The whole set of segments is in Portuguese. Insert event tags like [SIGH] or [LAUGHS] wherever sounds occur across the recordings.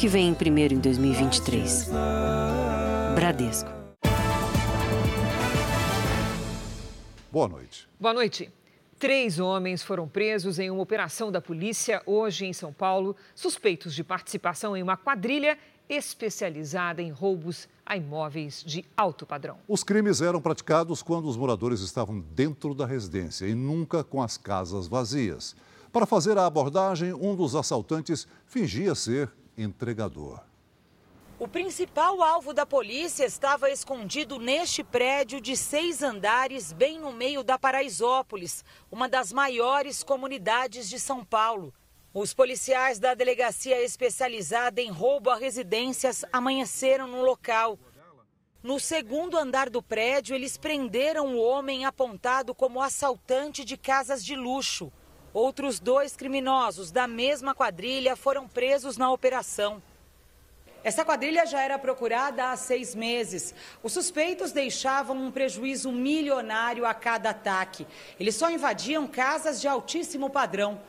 que vem primeiro em 2023. Bradesco. Boa noite. Boa noite. Três homens foram presos em uma operação da polícia hoje em São Paulo, suspeitos de participação em uma quadrilha especializada em roubos a imóveis de alto padrão. Os crimes eram praticados quando os moradores estavam dentro da residência e nunca com as casas vazias. Para fazer a abordagem, um dos assaltantes fingia ser entregador. O principal alvo da polícia estava escondido neste prédio de seis andares, bem no meio da Paraisópolis, uma das maiores comunidades de São Paulo. Os policiais da delegacia especializada em roubo a residências amanheceram no local. No segundo andar do prédio, eles prenderam o homem apontado como assaltante de casas de luxo. Outros dois criminosos da mesma quadrilha foram presos na operação. Essa quadrilha já era procurada há seis meses. Os suspeitos deixavam um prejuízo milionário a cada ataque. Eles só invadiam casas de altíssimo padrão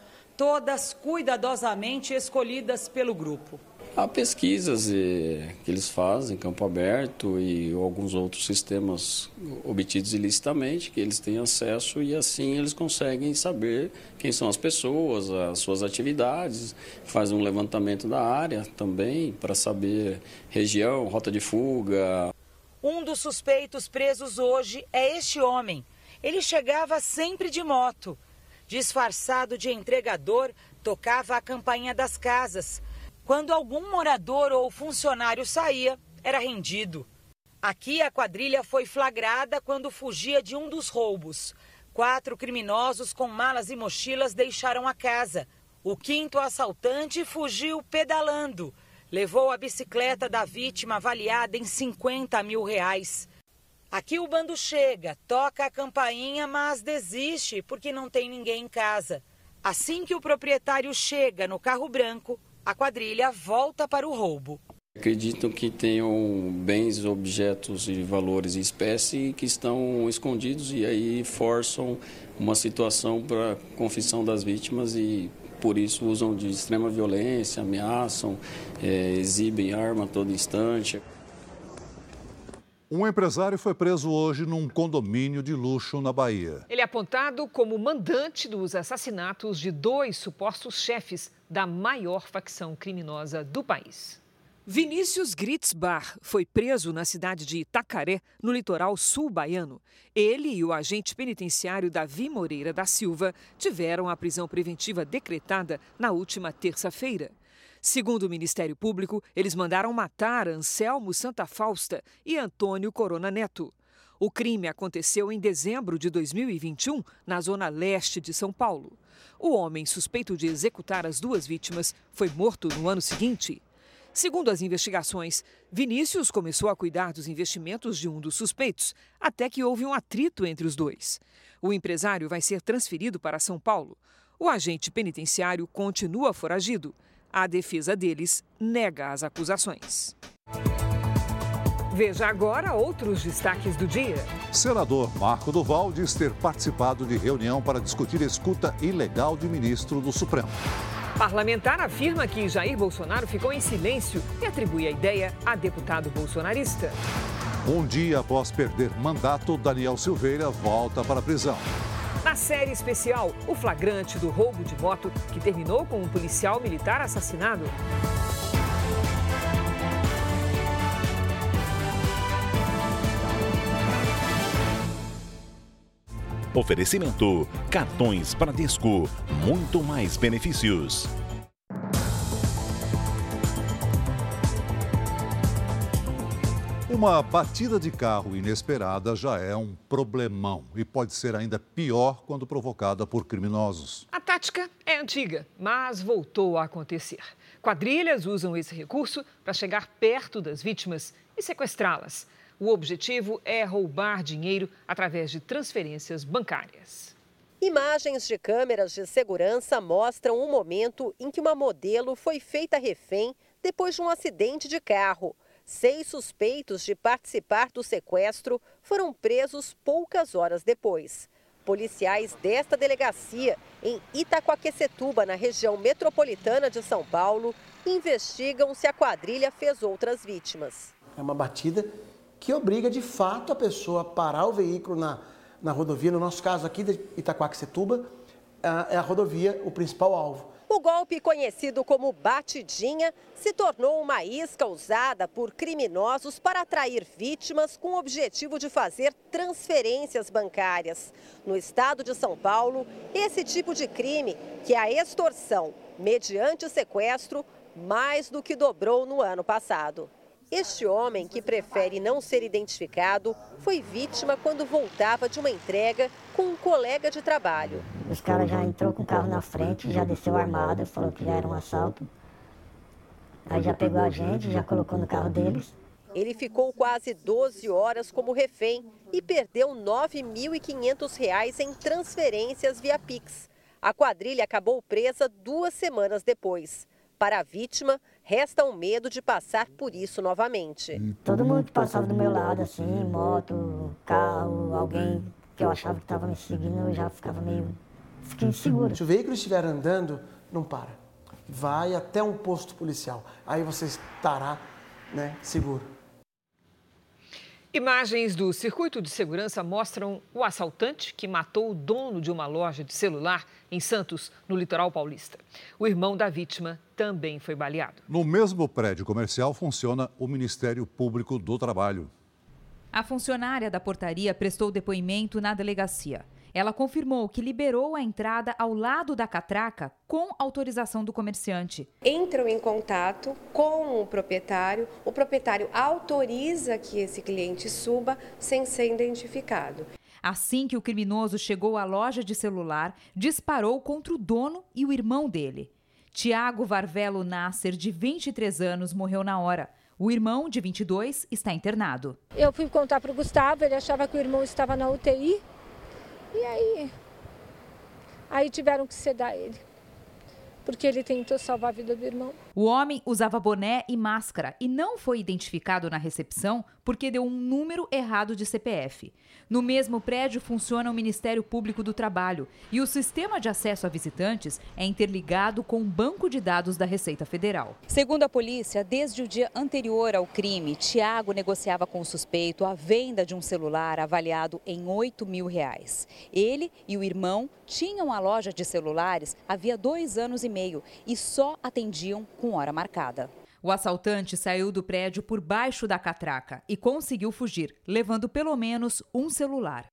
todas cuidadosamente escolhidas pelo grupo. Há pesquisas que eles fazem, campo aberto e alguns outros sistemas obtidos ilicitamente, que eles têm acesso e assim eles conseguem saber quem são as pessoas, as suas atividades, faz um levantamento da área também para saber região, rota de fuga. Um dos suspeitos presos hoje é este homem. Ele chegava sempre de moto disfarçado de entregador, tocava a campainha das casas. Quando algum morador ou funcionário saía, era rendido. Aqui a quadrilha foi flagrada quando fugia de um dos roubos. Quatro criminosos com malas e mochilas deixaram a casa. O quinto assaltante fugiu pedalando. Levou a bicicleta da vítima avaliada em 50 mil reais. Aqui o bando chega, toca a campainha, mas desiste porque não tem ninguém em casa. Assim que o proprietário chega no carro branco, a quadrilha volta para o roubo. Acreditam que tenham bens, objetos e valores em espécie que estão escondidos e aí forçam uma situação para confissão das vítimas e por isso usam de extrema violência, ameaçam, é, exibem arma a todo instante. Um empresário foi preso hoje num condomínio de luxo na Bahia. Ele é apontado como mandante dos assassinatos de dois supostos chefes da maior facção criminosa do país. Vinícius Gritzbar foi preso na cidade de Itacaré, no litoral sul baiano. Ele e o agente penitenciário Davi Moreira da Silva tiveram a prisão preventiva decretada na última terça-feira. Segundo o Ministério Público, eles mandaram matar Anselmo Santa Fausta e Antônio Corona Neto. O crime aconteceu em dezembro de 2021, na zona leste de São Paulo. O homem suspeito de executar as duas vítimas foi morto no ano seguinte. Segundo as investigações, Vinícius começou a cuidar dos investimentos de um dos suspeitos, até que houve um atrito entre os dois. O empresário vai ser transferido para São Paulo. O agente penitenciário continua foragido. A defesa deles nega as acusações. Veja agora outros destaques do dia. Senador Marco Duval diz ter participado de reunião para discutir escuta ilegal de ministro do Supremo. Parlamentar afirma que Jair Bolsonaro ficou em silêncio e atribui a ideia a deputado bolsonarista. Um dia após perder mandato, Daniel Silveira volta para a prisão. Na série especial, o flagrante do roubo de moto que terminou com um policial militar assassinado. Oferecimento: cartões Bradesco, muito mais benefícios. Uma batida de carro inesperada já é um problemão e pode ser ainda pior quando provocada por criminosos. A tática é antiga, mas voltou a acontecer. Quadrilhas usam esse recurso para chegar perto das vítimas e sequestrá-las. O objetivo é roubar dinheiro através de transferências bancárias. Imagens de câmeras de segurança mostram um momento em que uma modelo foi feita refém depois de um acidente de carro. Seis suspeitos de participar do sequestro foram presos poucas horas depois. Policiais desta delegacia, em Itacoaquecetuba, na região metropolitana de São Paulo, investigam se a quadrilha fez outras vítimas. É uma batida que obriga de fato a pessoa a parar o veículo na, na rodovia. No nosso caso aqui de Itacoaxetuba, é a rodovia o principal alvo. O golpe, conhecido como batidinha, se tornou uma isca usada por criminosos para atrair vítimas com o objetivo de fazer transferências bancárias. No estado de São Paulo, esse tipo de crime, que é a extorsão mediante sequestro, mais do que dobrou no ano passado. Este homem, que prefere não ser identificado, foi vítima quando voltava de uma entrega com um colega de trabalho. Os caras já entrou com o carro na frente, já desceu armado, falou que já era um assalto. Aí já pegou a gente, já colocou no carro deles. Ele ficou quase 12 horas como refém e perdeu R$ 9.500 em transferências via Pix. A quadrilha acabou presa duas semanas depois. Para a vítima, resta o medo de passar por isso novamente. Todo mundo que passava do meu lado, assim, moto, carro, alguém que eu achava que estava me seguindo, eu já ficava meio. Fiquei inseguro. Se o veículo estiver andando, não para. Vai até um posto policial. Aí você estará né, seguro. Imagens do circuito de segurança mostram o assaltante que matou o dono de uma loja de celular em Santos, no litoral paulista. O irmão da vítima também foi baleado. No mesmo prédio comercial funciona o Ministério Público do Trabalho. A funcionária da portaria prestou depoimento na delegacia. Ela confirmou que liberou a entrada ao lado da catraca com autorização do comerciante. Entram em contato com o proprietário, o proprietário autoriza que esse cliente suba sem ser identificado. Assim que o criminoso chegou à loja de celular, disparou contra o dono e o irmão dele. Tiago Varvelo Nasser, de 23 anos, morreu na hora. O irmão, de 22, está internado. Eu fui contar para o Gustavo, ele achava que o irmão estava na UTI. E aí, aí tiveram que sedar ele, porque ele tentou salvar a vida do irmão. O homem usava boné e máscara e não foi identificado na recepção porque deu um número errado de CPF. No mesmo prédio funciona o Ministério Público do Trabalho e o sistema de acesso a visitantes é interligado com o banco de dados da Receita Federal. Segundo a polícia, desde o dia anterior ao crime, Tiago negociava com o suspeito a venda de um celular avaliado em 8 mil reais. Ele e o irmão tinham a loja de celulares havia dois anos e meio e só atendiam com hora marcada. O assaltante saiu do prédio por baixo da catraca e conseguiu fugir, levando pelo menos um celular.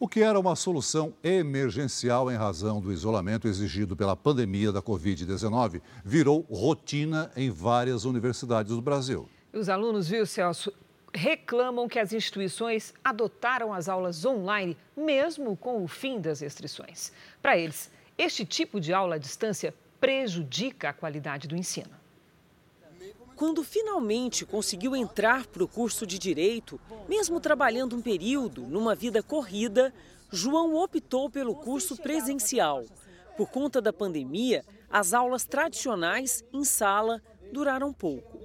O que era uma solução emergencial em razão do isolamento exigido pela pandemia da Covid-19 virou rotina em várias universidades do Brasil. Os alunos, viu, Celso, reclamam que as instituições adotaram as aulas online mesmo com o fim das restrições. Para eles, este tipo de aula à distância prejudica a qualidade do ensino. Quando finalmente conseguiu entrar para o curso de Direito, mesmo trabalhando um período numa vida corrida, João optou pelo curso presencial. Por conta da pandemia, as aulas tradicionais em sala duraram pouco.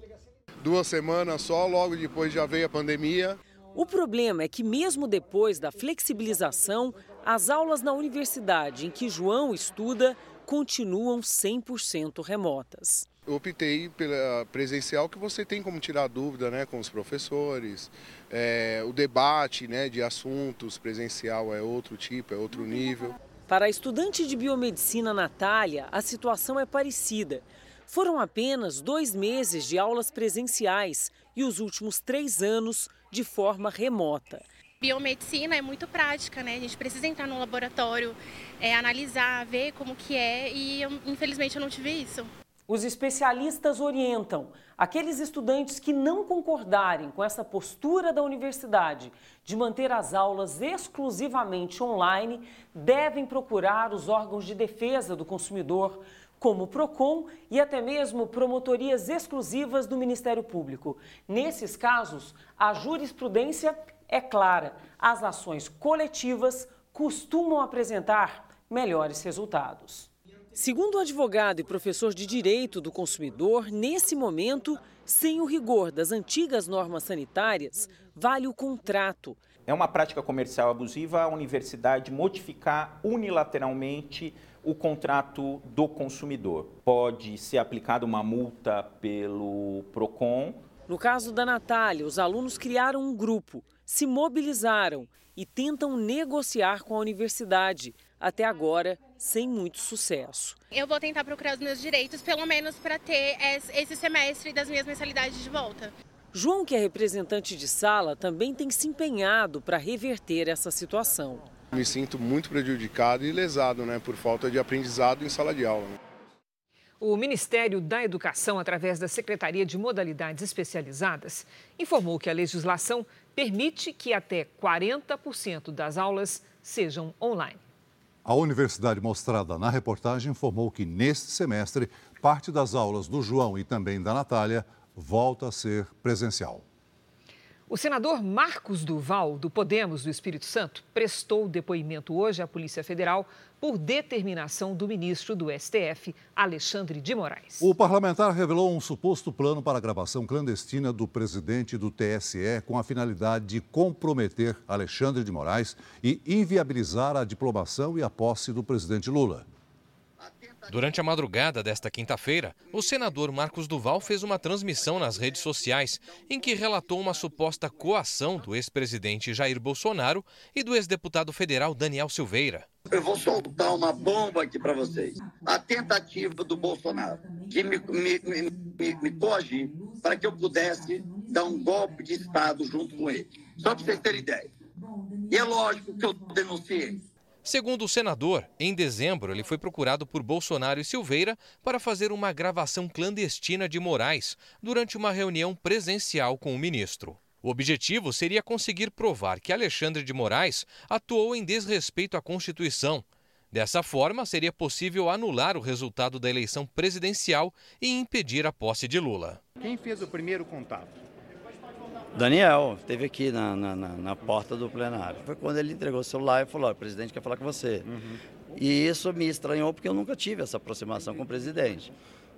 Duas semanas só, logo depois já veio a pandemia. O problema é que, mesmo depois da flexibilização, as aulas na universidade em que João estuda continuam 100% remotas. Eu optei pela presencial que você tem como tirar dúvida né, com os professores, é, o debate né, de assuntos presencial é outro tipo, é outro nível. Para a estudante de biomedicina Natália, a situação é parecida. Foram apenas dois meses de aulas presenciais e os últimos três anos de forma remota. Biomedicina é muito prática, né? A gente precisa entrar no laboratório, é, analisar, ver como que é e eu, infelizmente eu não tive isso. Os especialistas orientam aqueles estudantes que não concordarem com essa postura da universidade de manter as aulas exclusivamente online devem procurar os órgãos de defesa do consumidor, como o PROCON e até mesmo promotorias exclusivas do Ministério Público. Nesses casos, a jurisprudência é clara: as ações coletivas costumam apresentar melhores resultados. Segundo o advogado e professor de Direito do Consumidor, nesse momento, sem o rigor das antigas normas sanitárias, vale o contrato. É uma prática comercial abusiva a universidade modificar unilateralmente o contrato do consumidor. Pode ser aplicada uma multa pelo PROCON. No caso da Natália, os alunos criaram um grupo, se mobilizaram e tentam negociar com a universidade. Até agora, sem muito sucesso. Eu vou tentar procurar os meus direitos, pelo menos para ter esse semestre das minhas mensalidades de volta. João, que é representante de sala, também tem se empenhado para reverter essa situação. Me sinto muito prejudicado e lesado né, por falta de aprendizado em sala de aula. O Ministério da Educação, através da Secretaria de Modalidades Especializadas, informou que a legislação permite que até 40% das aulas sejam online. A universidade mostrada na reportagem informou que neste semestre, parte das aulas do João e também da Natália volta a ser presencial. O senador Marcos Duval, do Podemos do Espírito Santo, prestou depoimento hoje à Polícia Federal por determinação do ministro do STF, Alexandre de Moraes. O parlamentar revelou um suposto plano para a gravação clandestina do presidente do TSE com a finalidade de comprometer Alexandre de Moraes e inviabilizar a diplomação e a posse do presidente Lula. Durante a madrugada desta quinta-feira, o senador Marcos Duval fez uma transmissão nas redes sociais em que relatou uma suposta coação do ex-presidente Jair Bolsonaro e do ex-deputado federal Daniel Silveira. Eu vou soltar uma bomba aqui para vocês. A tentativa do Bolsonaro de me, me, me, me coagir para que eu pudesse dar um golpe de Estado junto com ele. Só para vocês terem ideia. E é lógico que eu denunciei. Segundo o senador, em dezembro ele foi procurado por Bolsonaro e Silveira para fazer uma gravação clandestina de Moraes durante uma reunião presencial com o ministro. O objetivo seria conseguir provar que Alexandre de Moraes atuou em desrespeito à Constituição. Dessa forma, seria possível anular o resultado da eleição presidencial e impedir a posse de Lula. Quem fez o primeiro contato? Daniel esteve aqui na, na, na, porta do plenário. Foi quando ele entregou o celular e falou: o presidente quer falar com você. Uhum. E isso me estranhou porque eu nunca tive essa aproximação com o presidente.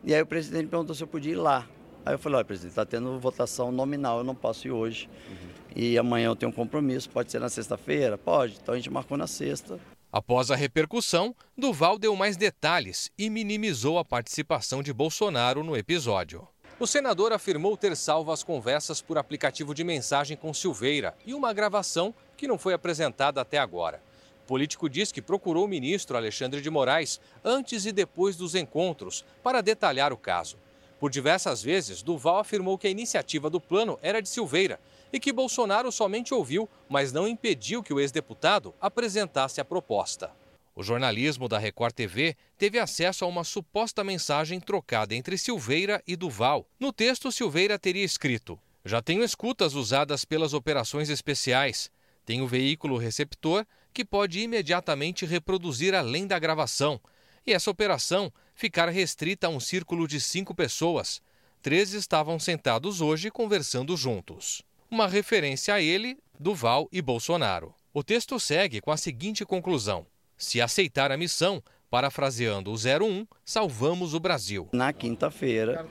E aí o presidente perguntou se eu podia ir lá. Aí eu falei: olha, presidente, está tendo votação nominal, eu não posso ir hoje. Uhum. E amanhã eu tenho um compromisso, pode ser na sexta-feira? Pode. Então a gente marcou na sexta. Após a repercussão, Duval deu mais detalhes e minimizou a participação de Bolsonaro no episódio. O senador afirmou ter salvo as conversas por aplicativo de mensagem com Silveira e uma gravação que não foi apresentada até agora. O político diz que procurou o ministro Alexandre de Moraes antes e depois dos encontros para detalhar o caso. Por diversas vezes, Duval afirmou que a iniciativa do plano era de Silveira e que Bolsonaro somente ouviu, mas não impediu que o ex-deputado apresentasse a proposta. O jornalismo da Record TV teve acesso a uma suposta mensagem trocada entre Silveira e Duval. No texto, Silveira teria escrito: Já tenho escutas usadas pelas operações especiais. Tenho veículo receptor que pode imediatamente reproduzir além da gravação. E essa operação ficar restrita a um círculo de cinco pessoas. Três estavam sentados hoje conversando juntos. Uma referência a ele, Duval e Bolsonaro. O texto segue com a seguinte conclusão: se aceitar a missão, parafraseando o 01, salvamos o Brasil. Na quinta-feira,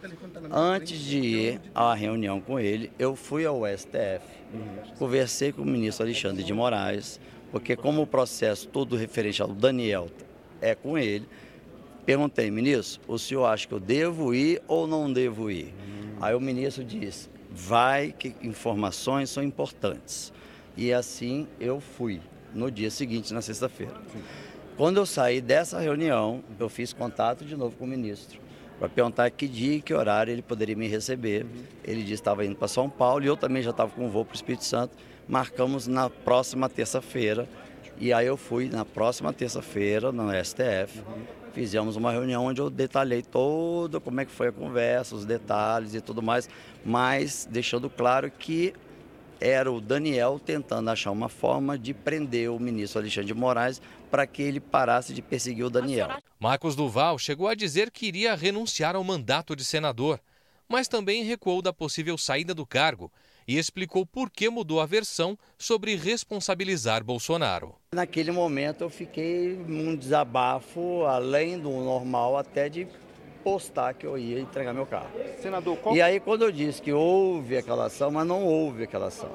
antes de ir à reunião com ele, eu fui ao STF, conversei com o ministro Alexandre de Moraes, porque como o processo todo referente ao Daniel é com ele, perguntei, ministro, o senhor acha que eu devo ir ou não devo ir? Aí o ministro disse, vai que informações são importantes. E assim eu fui no dia seguinte, na sexta-feira. Quando eu saí dessa reunião, eu fiz contato de novo com o ministro para perguntar que dia e que horário ele poderia me receber. Ele disse que estava indo para São Paulo e eu também já estava com um voo para o Espírito Santo. Marcamos na próxima terça-feira. E aí eu fui na próxima terça-feira no STF. Fizemos uma reunião onde eu detalhei todo como é que foi a conversa, os detalhes e tudo mais, mas deixando claro que era o Daniel tentando achar uma forma de prender o ministro Alexandre de Moraes para que ele parasse de perseguir o Daniel. Marcos Duval chegou a dizer que iria renunciar ao mandato de senador, mas também recuou da possível saída do cargo e explicou por que mudou a versão sobre responsabilizar Bolsonaro. Naquele momento eu fiquei num desabafo além do normal até de postar que eu ia entregar meu carro. Senador, qual... E aí quando eu disse que houve aquela ação, mas não houve aquela ação.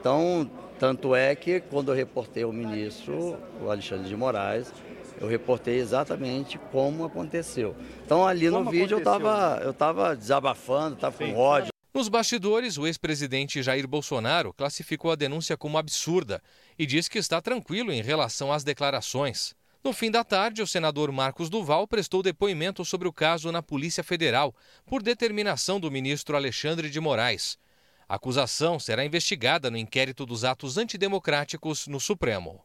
Então, Tanto é que quando eu reportei ao ministro, o Alexandre de Moraes, eu reportei exatamente como aconteceu. Então ali como no vídeo aconteceu? eu estava eu tava desabafando, estava com ódio. Nos bastidores, o ex-presidente Jair Bolsonaro classificou a denúncia como absurda e diz que está tranquilo em relação às declarações. No fim da tarde, o senador Marcos Duval prestou depoimento sobre o caso na Polícia Federal, por determinação do ministro Alexandre de Moraes. A acusação será investigada no inquérito dos atos antidemocráticos no Supremo.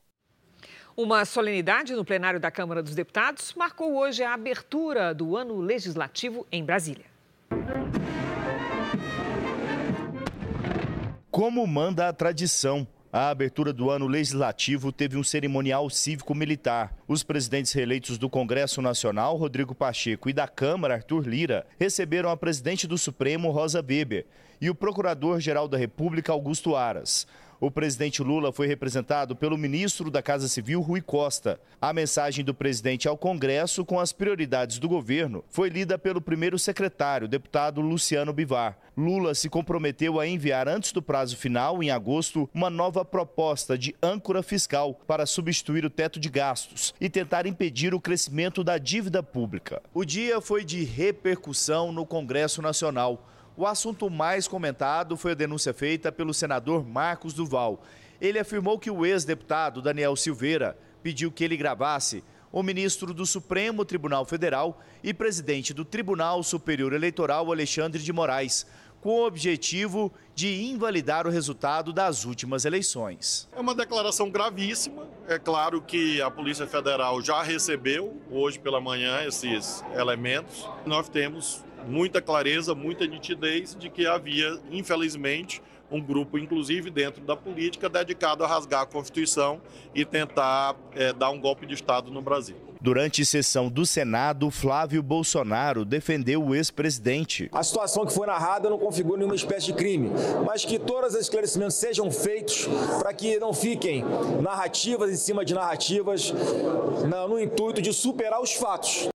Uma solenidade no plenário da Câmara dos Deputados marcou hoje a abertura do ano legislativo em Brasília. Como manda a tradição, a abertura do ano legislativo teve um cerimonial cívico-militar. Os presidentes reeleitos do Congresso Nacional, Rodrigo Pacheco, e da Câmara, Arthur Lira, receberam a presidente do Supremo, Rosa Weber, e o Procurador-Geral da República, Augusto Aras. O presidente Lula foi representado pelo ministro da Casa Civil, Rui Costa. A mensagem do presidente ao Congresso com as prioridades do governo foi lida pelo primeiro secretário, deputado Luciano Bivar. Lula se comprometeu a enviar antes do prazo final, em agosto, uma nova proposta de âncora fiscal para substituir o teto de gastos e tentar impedir o crescimento da dívida pública. O dia foi de repercussão no Congresso Nacional. O assunto mais comentado foi a denúncia feita pelo senador Marcos Duval. Ele afirmou que o ex-deputado Daniel Silveira pediu que ele gravasse o ministro do Supremo Tribunal Federal e presidente do Tribunal Superior Eleitoral, Alexandre de Moraes, com o objetivo de invalidar o resultado das últimas eleições. É uma declaração gravíssima. É claro que a Polícia Federal já recebeu hoje pela manhã esses elementos. Nós temos muita clareza, muita nitidez de que havia, infelizmente, um grupo, inclusive dentro da política, dedicado a rasgar a Constituição e tentar é, dar um golpe de Estado no Brasil. Durante sessão do Senado, Flávio Bolsonaro defendeu o ex-presidente. A situação que foi narrada não configura nenhuma espécie de crime, mas que todos os esclarecimentos sejam feitos para que não fiquem narrativas em cima de narrativas no intuito de superar os fatos.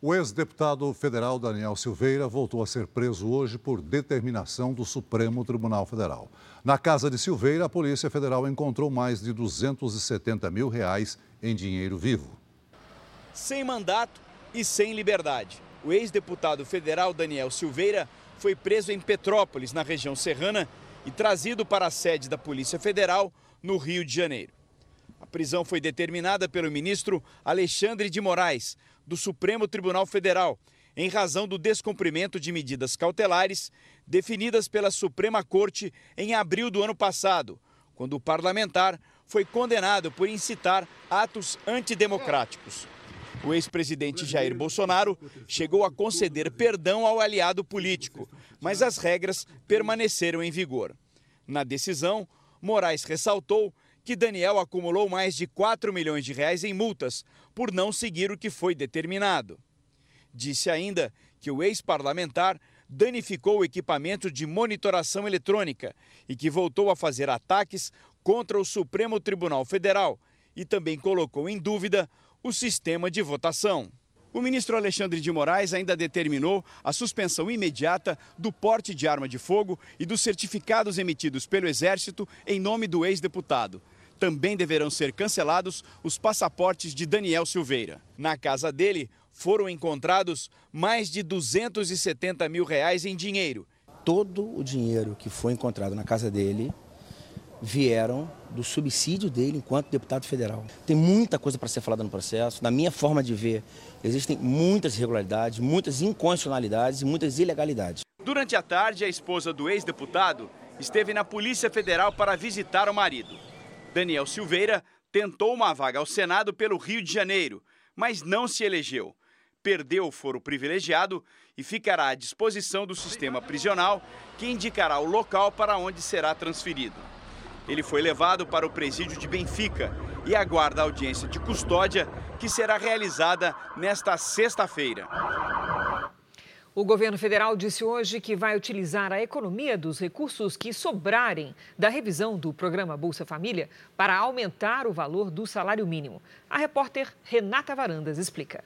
O ex-deputado federal Daniel Silveira voltou a ser preso hoje por determinação do Supremo Tribunal Federal. Na casa de Silveira, a Polícia Federal encontrou mais de 270 mil reais em dinheiro vivo. Sem mandato e sem liberdade. O ex-deputado federal Daniel Silveira foi preso em Petrópolis, na região serrana, e trazido para a sede da Polícia Federal, no Rio de Janeiro. A prisão foi determinada pelo ministro Alexandre de Moraes, do Supremo Tribunal Federal, em razão do descumprimento de medidas cautelares definidas pela Suprema Corte em abril do ano passado, quando o parlamentar foi condenado por incitar atos antidemocráticos. O ex-presidente Jair Bolsonaro chegou a conceder perdão ao aliado político, mas as regras permaneceram em vigor. Na decisão, Moraes ressaltou que Daniel acumulou mais de 4 milhões de reais em multas por não seguir o que foi determinado. Disse ainda que o ex-parlamentar danificou o equipamento de monitoração eletrônica e que voltou a fazer ataques contra o Supremo Tribunal Federal e também colocou em dúvida o sistema de votação. O ministro Alexandre de Moraes ainda determinou a suspensão imediata do porte de arma de fogo e dos certificados emitidos pelo Exército em nome do ex-deputado também deverão ser cancelados os passaportes de Daniel Silveira. Na casa dele foram encontrados mais de 270 mil reais em dinheiro. Todo o dinheiro que foi encontrado na casa dele vieram do subsídio dele enquanto deputado federal. Tem muita coisa para ser falada no processo. Na minha forma de ver, existem muitas irregularidades, muitas inconstitucionalidades e muitas ilegalidades. Durante a tarde, a esposa do ex-deputado esteve na Polícia Federal para visitar o marido. Daniel Silveira tentou uma vaga ao Senado pelo Rio de Janeiro, mas não se elegeu. Perdeu o foro privilegiado e ficará à disposição do sistema prisional, que indicará o local para onde será transferido. Ele foi levado para o presídio de Benfica e aguarda a audiência de custódia, que será realizada nesta sexta-feira. O governo federal disse hoje que vai utilizar a economia dos recursos que sobrarem da revisão do programa Bolsa Família para aumentar o valor do salário mínimo. A repórter Renata Varandas explica.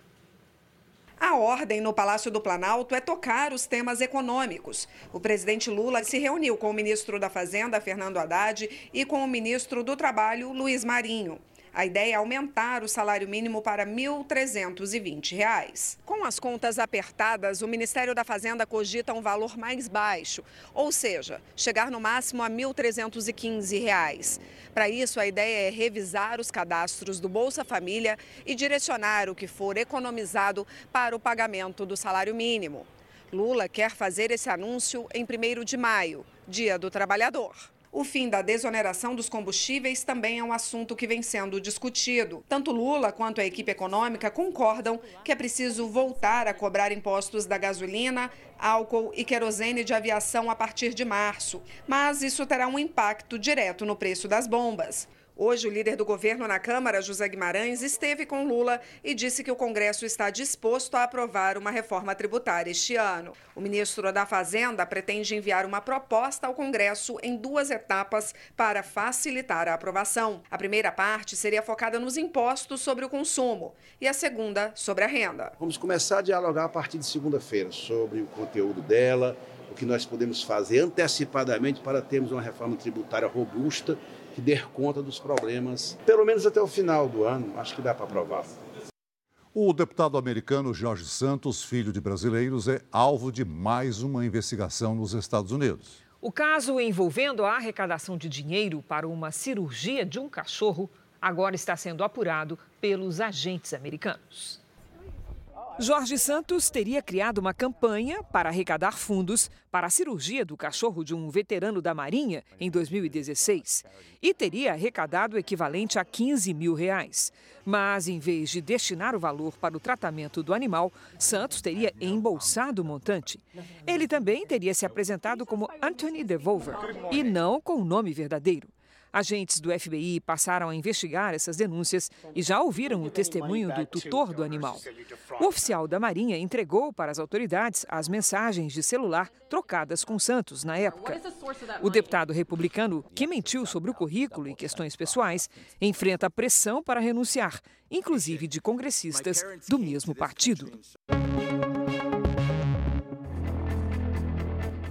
A ordem no Palácio do Planalto é tocar os temas econômicos. O presidente Lula se reuniu com o ministro da Fazenda, Fernando Haddad, e com o ministro do Trabalho, Luiz Marinho. A ideia é aumentar o salário mínimo para R$ 1.320. Com as contas apertadas, o Ministério da Fazenda cogita um valor mais baixo, ou seja, chegar no máximo a R$ 1.315. Para isso, a ideia é revisar os cadastros do Bolsa Família e direcionar o que for economizado para o pagamento do salário mínimo. Lula quer fazer esse anúncio em 1 de maio, Dia do Trabalhador. O fim da desoneração dos combustíveis também é um assunto que vem sendo discutido. Tanto Lula quanto a equipe econômica concordam que é preciso voltar a cobrar impostos da gasolina, álcool e querosene de aviação a partir de março. Mas isso terá um impacto direto no preço das bombas. Hoje, o líder do governo na Câmara, José Guimarães, esteve com Lula e disse que o Congresso está disposto a aprovar uma reforma tributária este ano. O ministro da Fazenda pretende enviar uma proposta ao Congresso em duas etapas para facilitar a aprovação. A primeira parte seria focada nos impostos sobre o consumo e a segunda sobre a renda. Vamos começar a dialogar a partir de segunda-feira sobre o conteúdo dela, o que nós podemos fazer antecipadamente para termos uma reforma tributária robusta que der conta dos problemas, pelo menos até o final do ano, acho que dá para aprovar. O deputado americano Jorge Santos, filho de brasileiros, é alvo de mais uma investigação nos Estados Unidos. O caso envolvendo a arrecadação de dinheiro para uma cirurgia de um cachorro agora está sendo apurado pelos agentes americanos. Jorge Santos teria criado uma campanha para arrecadar fundos para a cirurgia do cachorro de um veterano da Marinha em 2016 e teria arrecadado o equivalente a 15 mil reais. Mas, em vez de destinar o valor para o tratamento do animal, Santos teria embolsado o montante. Ele também teria se apresentado como Anthony DeVolver e não com o nome verdadeiro. Agentes do FBI passaram a investigar essas denúncias e já ouviram o testemunho do tutor do animal. O oficial da Marinha entregou para as autoridades as mensagens de celular trocadas com Santos na época. O deputado republicano, que mentiu sobre o currículo e questões pessoais, enfrenta pressão para renunciar, inclusive de congressistas do mesmo partido.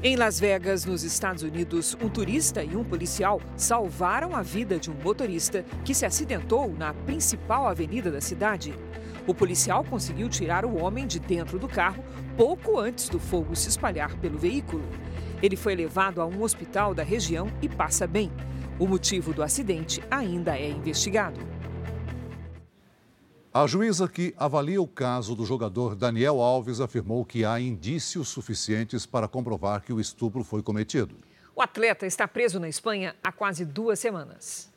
Em Las Vegas, nos Estados Unidos, um turista e um policial salvaram a vida de um motorista que se acidentou na principal avenida da cidade. O policial conseguiu tirar o homem de dentro do carro pouco antes do fogo se espalhar pelo veículo. Ele foi levado a um hospital da região e passa bem. O motivo do acidente ainda é investigado. A juíza que avalia o caso do jogador Daniel Alves afirmou que há indícios suficientes para comprovar que o estupro foi cometido. O atleta está preso na Espanha há quase duas semanas.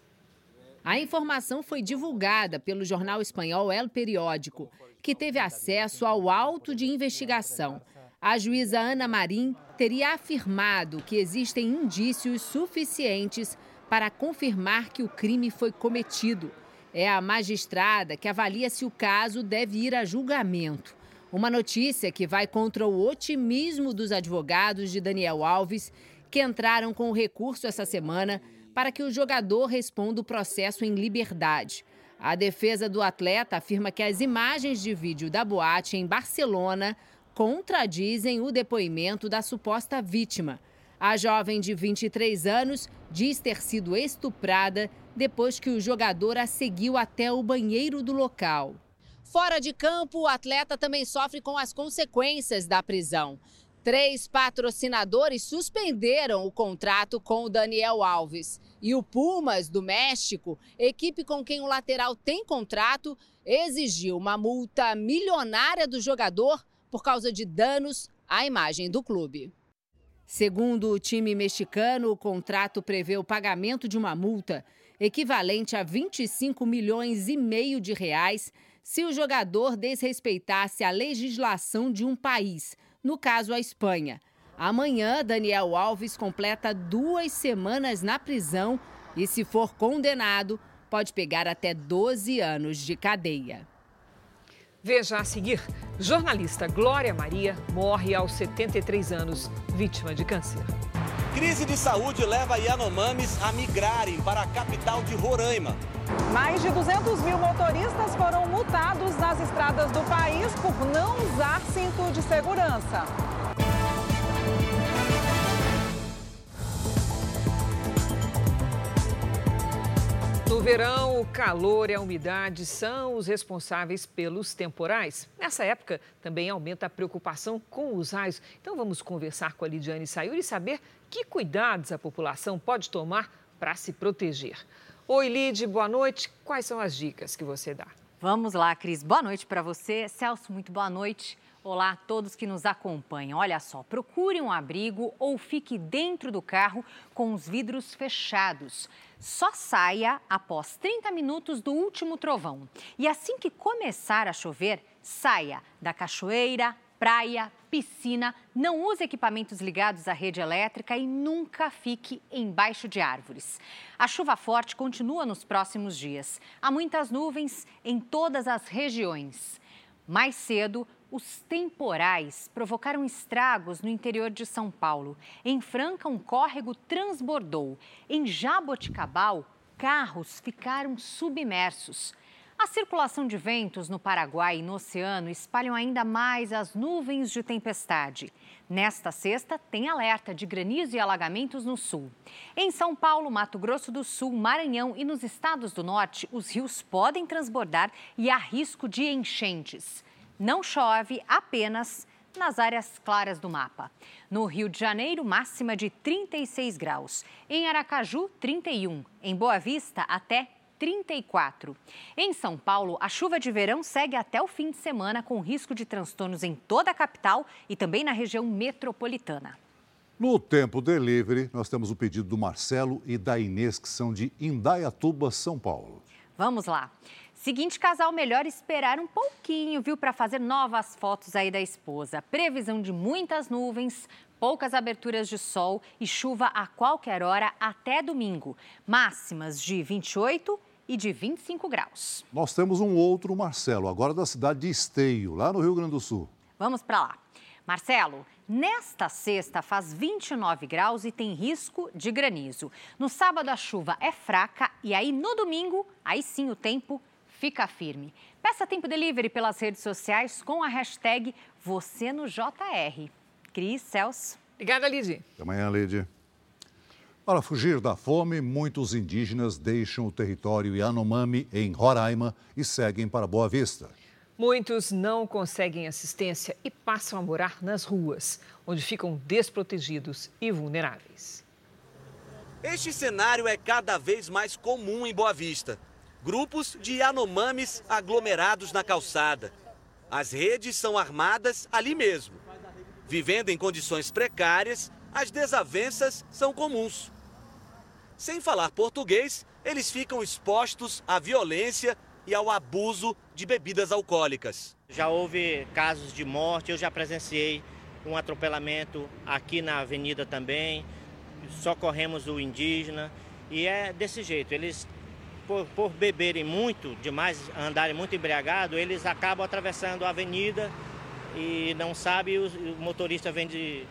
A informação foi divulgada pelo jornal espanhol El Periódico, que teve acesso ao auto de investigação. A juíza Ana Marim teria afirmado que existem indícios suficientes para confirmar que o crime foi cometido. É a magistrada que avalia se o caso deve ir a julgamento. Uma notícia que vai contra o otimismo dos advogados de Daniel Alves, que entraram com o recurso essa semana para que o jogador responda o processo em liberdade. A defesa do atleta afirma que as imagens de vídeo da boate em Barcelona contradizem o depoimento da suposta vítima. A jovem de 23 anos diz ter sido estuprada depois que o jogador a seguiu até o banheiro do local. Fora de campo, o atleta também sofre com as consequências da prisão. Três patrocinadores suspenderam o contrato com o Daniel Alves. E o Pumas, do México, equipe com quem o lateral tem contrato, exigiu uma multa milionária do jogador por causa de danos à imagem do clube. Segundo o time mexicano, o contrato prevê o pagamento de uma multa equivalente a 25 milhões e meio de reais, se o jogador desrespeitasse a legislação de um país, no caso a Espanha. Amanhã, Daniel Alves completa duas semanas na prisão e, se for condenado, pode pegar até 12 anos de cadeia. Veja a seguir: jornalista Glória Maria morre aos 73 anos, vítima de câncer. Crise de saúde leva Yanomamis a migrarem para a capital de Roraima. Mais de 200 mil motoristas foram multados nas estradas do país por não usar usar cinto de segurança. Verão, o calor e a umidade são os responsáveis pelos temporais. Nessa época, também aumenta a preocupação com os raios. Então, vamos conversar com a Lidiane Sayuri e saber que cuidados a população pode tomar para se proteger. Oi, Lid, boa noite. Quais são as dicas que você dá? Vamos lá, Cris. Boa noite para você. Celso, muito boa noite. Olá a todos que nos acompanham. Olha só, procure um abrigo ou fique dentro do carro com os vidros fechados. Só saia após 30 minutos do último trovão. E assim que começar a chover, saia da cachoeira, praia, piscina, não use equipamentos ligados à rede elétrica e nunca fique embaixo de árvores. A chuva forte continua nos próximos dias. Há muitas nuvens em todas as regiões. Mais cedo, os temporais provocaram estragos no interior de São Paulo. Em Franca, um córrego transbordou. Em Jaboticabal, carros ficaram submersos. A circulação de ventos no Paraguai e no oceano espalham ainda mais as nuvens de tempestade. Nesta sexta, tem alerta de granizo e alagamentos no sul. Em São Paulo, Mato Grosso do Sul, Maranhão e nos estados do norte, os rios podem transbordar e há risco de enchentes. Não chove apenas nas áreas claras do mapa. No Rio de Janeiro, máxima de 36 graus. Em Aracaju, 31. Em Boa Vista, até 34. Em São Paulo, a chuva de verão segue até o fim de semana, com risco de transtornos em toda a capital e também na região metropolitana. No Tempo Delivery, nós temos o pedido do Marcelo e da Inês, que são de Indaiatuba, São Paulo. Vamos lá. Seguinte casal, melhor esperar um pouquinho, viu, para fazer novas fotos aí da esposa. Previsão de muitas nuvens, poucas aberturas de sol e chuva a qualquer hora até domingo. Máximas de 28 e de 25 graus. Nós temos um outro Marcelo, agora da cidade de Esteio, lá no Rio Grande do Sul. Vamos para lá. Marcelo, nesta sexta faz 29 graus e tem risco de granizo. No sábado a chuva é fraca e aí no domingo, aí sim o tempo fica firme. Peça Tempo Delivery pelas redes sociais com a hashtag você no JR. Cris, Celso. Obrigada, Lidy. Até amanhã, Lidy. Para fugir da fome, muitos indígenas deixam o território Yanomami, em Roraima, e seguem para Boa Vista. Muitos não conseguem assistência e passam a morar nas ruas, onde ficam desprotegidos e vulneráveis. Este cenário é cada vez mais comum em Boa Vista grupos de Yanomamis aglomerados na calçada. As redes são armadas ali mesmo. Vivendo em condições precárias, as desavenças são comuns. Sem falar português, eles ficam expostos à violência e ao abuso de bebidas alcoólicas. Já houve casos de morte, eu já presenciei um atropelamento aqui na avenida também, socorremos o indígena e é desse jeito, eles por, por beberem muito demais, andarem muito embriagado, eles acabam atravessando a avenida e não sabe, o, o motorista vem de,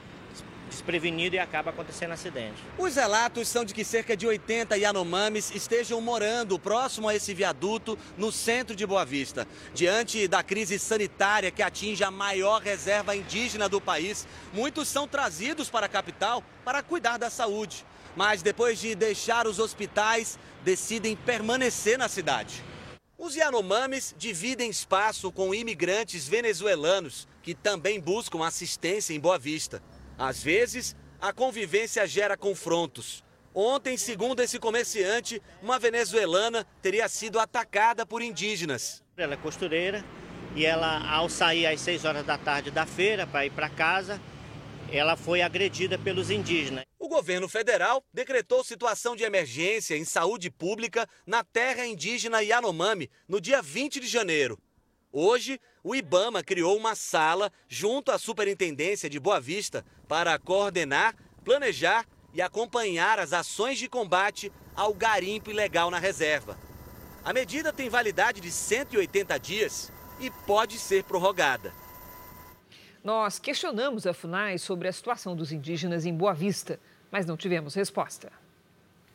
desprevenido e acaba acontecendo acidente. Os relatos são de que cerca de 80 Yanomamis estejam morando próximo a esse viaduto no centro de Boa Vista. Diante da crise sanitária que atinge a maior reserva indígena do país, muitos são trazidos para a capital para cuidar da saúde mas depois de deixar os hospitais, decidem permanecer na cidade. Os Yanomamis dividem espaço com imigrantes venezuelanos que também buscam assistência em Boa Vista. Às vezes, a convivência gera confrontos. Ontem, segundo esse comerciante, uma venezuelana teria sido atacada por indígenas. Ela é costureira e ela, ao sair às 6 horas da tarde da feira para ir para casa, ela foi agredida pelos indígenas. O governo federal decretou situação de emergência em saúde pública na terra indígena Yanomami no dia 20 de janeiro. Hoje, o Ibama criou uma sala junto à Superintendência de Boa Vista para coordenar, planejar e acompanhar as ações de combate ao garimpo ilegal na reserva. A medida tem validade de 180 dias e pode ser prorrogada. Nós questionamos a FUNAI sobre a situação dos indígenas em Boa Vista, mas não tivemos resposta.